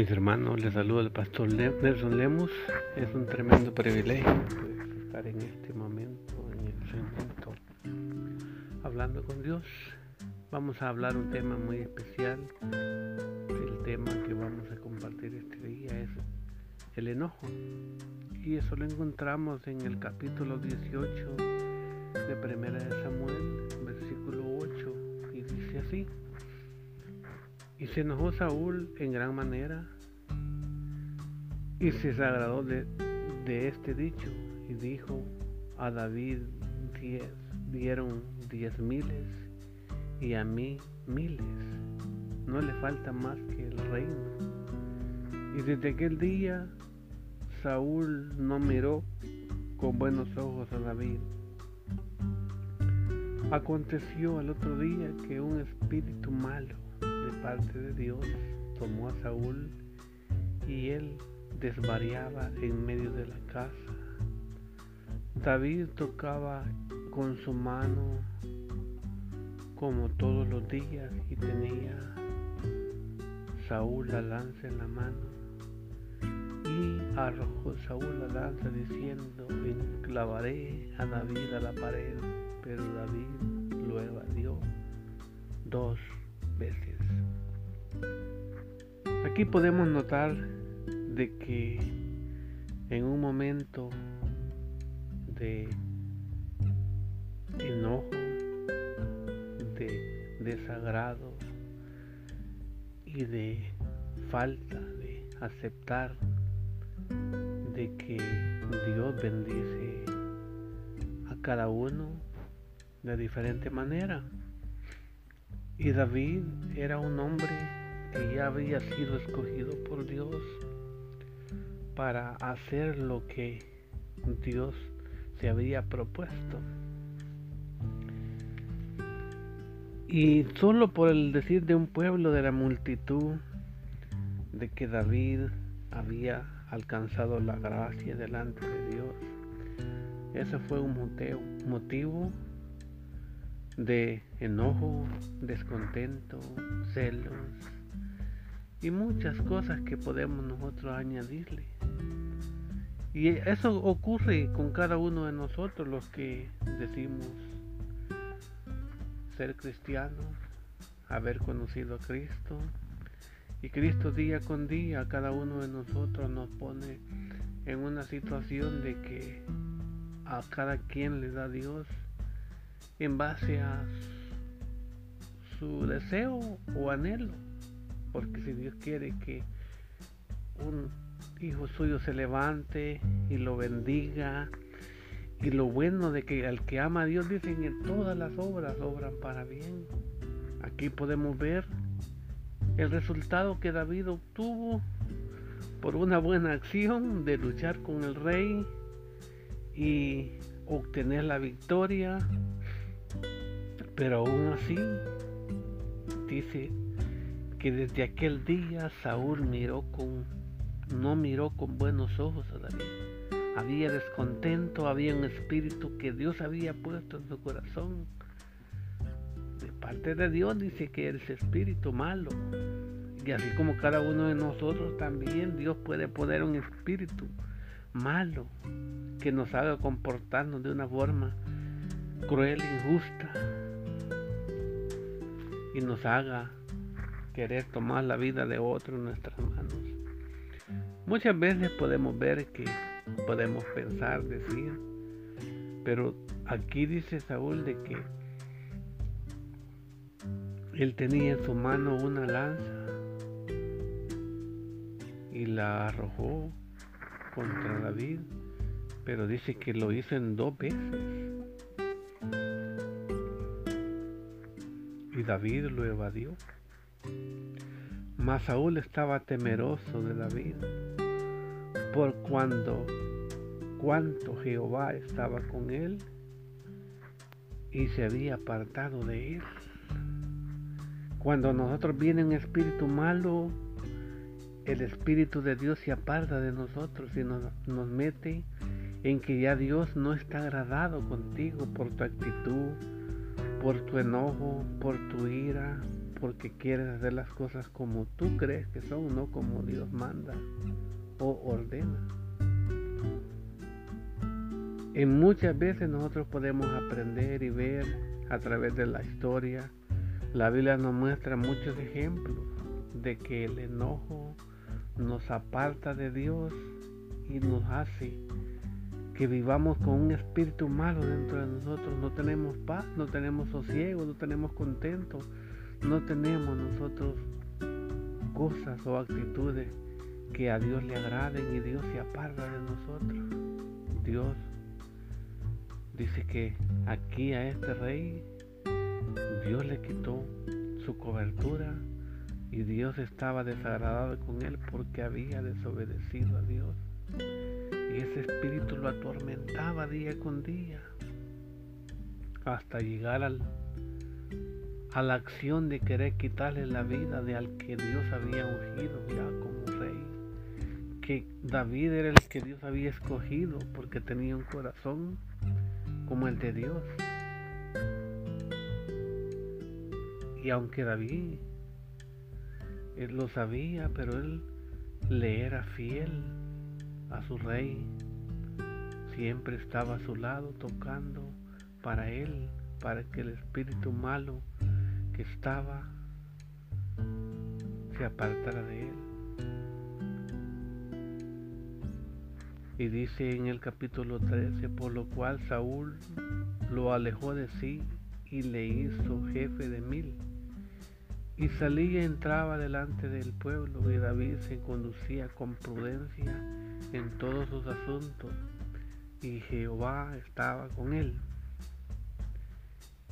Mis hermanos, les saludo el pastor Nelson Lemus. Es un tremendo privilegio pues, estar en este momento, en este momento, hablando con Dios. Vamos a hablar un tema muy especial. El tema que vamos a compartir este día es el enojo. Y eso lo encontramos en el capítulo 18 de Primera de Samuel, versículo 8, y dice así. Y se enojó Saúl en gran manera y se agradó de, este dicho y dijo a David diez, dieron diez miles y a mí miles. No le falta más que el reino. Y desde aquel día Saúl no miró con buenos ojos a David. Aconteció al otro día que un espíritu malo parte de Dios tomó a Saúl y él desvariaba en medio de la casa. David tocaba con su mano como todos los días y tenía Saúl la lanza en la mano. Y arrojó Saúl la lanza diciendo, enclavaré a David a la pared, pero David lo evadió dos Aquí podemos notar de que en un momento de enojo, de desagrado y de falta de aceptar de que Dios bendice a cada uno de diferente manera. Y David era un hombre que ya había sido escogido por Dios para hacer lo que Dios se había propuesto. Y solo por el decir de un pueblo de la multitud de que David había alcanzado la gracia delante de Dios, ese fue un motivo de enojo, descontento, celos, y muchas cosas que podemos nosotros añadirle. Y eso ocurre con cada uno de nosotros los que decimos ser cristianos, haber conocido a Cristo. Y Cristo día con día, cada uno de nosotros nos pone en una situación de que a cada quien le da Dios en base a su deseo o anhelo. Porque si Dios quiere que un hijo suyo se levante y lo bendiga, y lo bueno de que al que ama a Dios dicen que todas las obras obran para bien. Aquí podemos ver el resultado que David obtuvo por una buena acción de luchar con el rey y obtener la victoria. Pero aún así, dice que desde aquel día Saúl miró con, no miró con buenos ojos a David. Había descontento, había un espíritu que Dios había puesto en su corazón. De parte de Dios dice que es espíritu malo. Y así como cada uno de nosotros también, Dios puede poner un espíritu malo que nos haga comportarnos de una forma cruel, injusta y nos haga querer tomar la vida de otro en nuestras manos. Muchas veces podemos ver que podemos pensar, decir, pero aquí dice Saúl de que él tenía en su mano una lanza y la arrojó contra David, pero dice que lo hizo en dos veces. Y David lo evadió. Mas Saúl estaba temeroso de David, por cuando cuanto Jehová estaba con él y se había apartado de él. Cuando nosotros viene un espíritu malo, el espíritu de Dios se aparta de nosotros y nos, nos mete en que ya Dios no está agradado contigo por tu actitud, por tu enojo, por tu ira, porque quieres hacer las cosas como tú crees que son, no como Dios manda o ordena. En muchas veces nosotros podemos aprender y ver a través de la historia. La Biblia nos muestra muchos ejemplos de que el enojo nos aparta de Dios y nos hace que vivamos con un espíritu malo dentro de nosotros. No tenemos paz, no tenemos sosiego, no tenemos contento, no tenemos nosotros cosas o actitudes que a Dios le agraden y Dios se aparta de nosotros. Dios dice que aquí a este rey Dios le quitó su cobertura y Dios estaba desagradado con él porque había desobedecido a Dios. Y ese espíritu lo atormentaba día con día hasta llegar al, a la acción de querer quitarle la vida de al que Dios había ungido ya como rey. Que David era el que Dios había escogido porque tenía un corazón como el de Dios. Y aunque David lo sabía, pero él le era fiel a su rey. Siempre estaba a su lado tocando para él, para que el espíritu malo que estaba se apartara de él. Y dice en el capítulo 13, por lo cual Saúl lo alejó de sí y le hizo jefe de mil y salía y entraba delante del pueblo y David se conducía con prudencia en todos sus asuntos y Jehová estaba con él.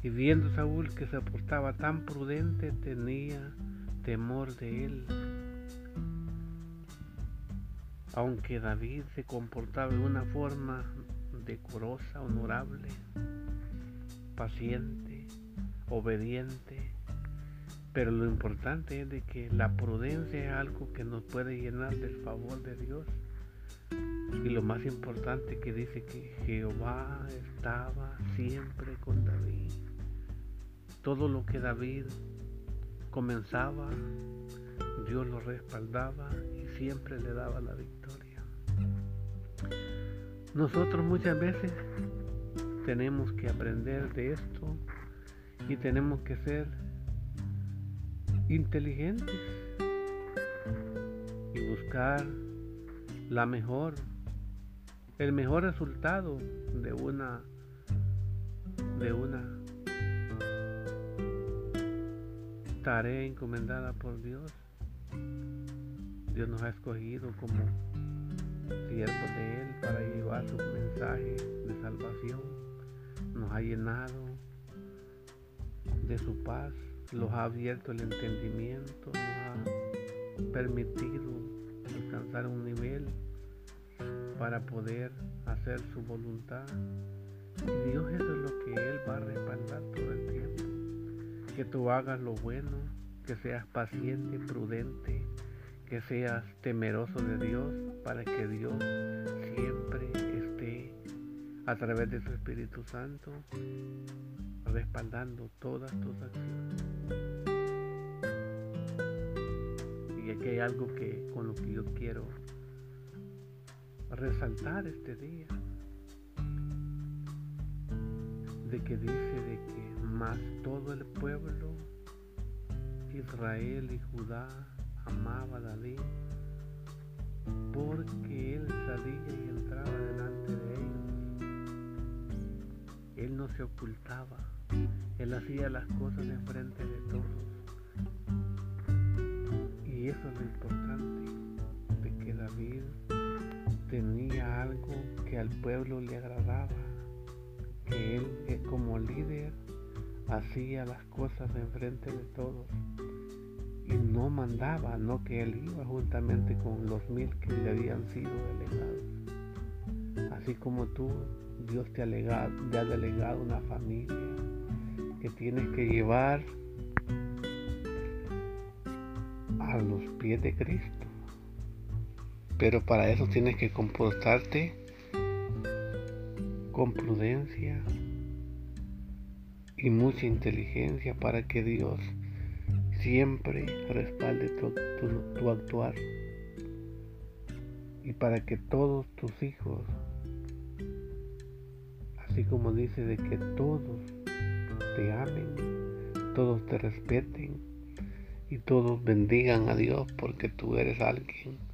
Y viendo Saúl que se portaba tan prudente tenía temor de él. Aunque David se comportaba de una forma decorosa, honorable, paciente, obediente, pero lo importante es de que la prudencia es algo que nos puede llenar del favor de Dios. Y lo más importante que dice que Jehová estaba siempre con David. Todo lo que David comenzaba, Dios lo respaldaba y siempre le daba la victoria. Nosotros muchas veces tenemos que aprender de esto y tenemos que ser inteligentes y buscar la mejor, el mejor resultado de una, de una tarea encomendada por Dios. Dios nos ha escogido como siervos de Él para llevar su mensaje de salvación. Nos ha llenado de su paz los ha abierto el entendimiento, nos ha permitido alcanzar un nivel para poder hacer su voluntad. Y Dios eso es lo que Él va a respaldar todo el tiempo. Que tú hagas lo bueno, que seas paciente, prudente, que seas temeroso de Dios para que Dios siempre esté a través de su Espíritu Santo respaldando todas tus acciones. Y aquí hay algo que con lo que yo quiero resaltar este día. De que dice de que más todo el pueblo, Israel y Judá, amaba a David porque él salía y entraba delante de ellos. Él no se ocultaba él hacía las cosas en frente de todos. Y eso es lo importante, de que David tenía algo que al pueblo le agradaba, que él eh, como líder hacía las cosas en frente de todos y no mandaba, no que él iba juntamente con los mil que le habían sido delegados. Así como tú, Dios te ha, te ha delegado una familia, que tienes que llevar a los pies de Cristo. Pero para eso tienes que comportarte con prudencia, y mucha inteligencia para que Dios siempre respalde tu, actuar. Y para que todos tus hijos, así como dice de que todos te amen, todos te respeten y todos bendigan a Dios porque tú eres alguien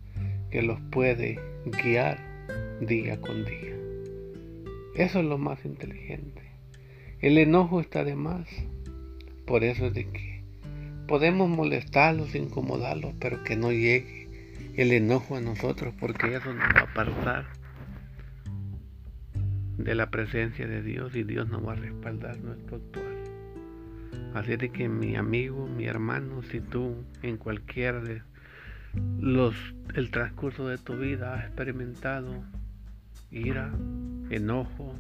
que los puede guiar día con día. Eso es lo más inteligente. El enojo está de más. Por eso es de que podemos molestarlos, incomodarlos, pero que no llegue el enojo a nosotros, porque eso nos va a apartar de la presencia de Dios y Dios nos va a respaldar nuestro actuar. Así de que mi amigo, mi hermano, si tú en cualquiera de los el transcurso de tu vida has experimentado ira, enojo,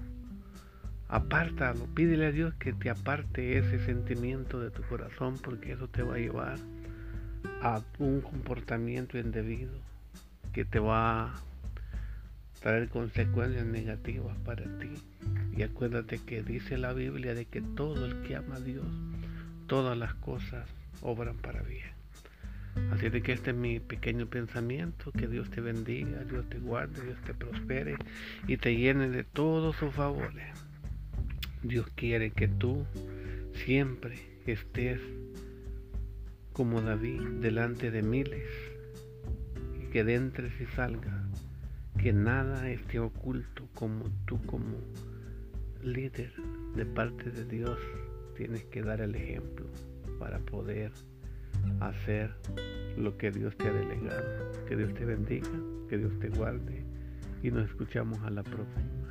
Apártalo, pídele a Dios que te aparte ese sentimiento de tu corazón porque eso te va a llevar a un comportamiento indebido que te va a traer consecuencias negativas para ti. Y acuérdate que dice la Biblia de que todo el que ama a Dios, todas las cosas obran para bien. Así de que este es mi pequeño pensamiento, que Dios te bendiga, Dios te guarde, Dios te prospere y te llene de todos sus favores. Dios quiere que tú siempre estés como David delante de miles y que entres y salga, que nada esté oculto como tú como líder de parte de Dios tienes que dar el ejemplo para poder hacer lo que Dios te ha delegado. Que Dios te bendiga, que Dios te guarde y nos escuchamos a la próxima.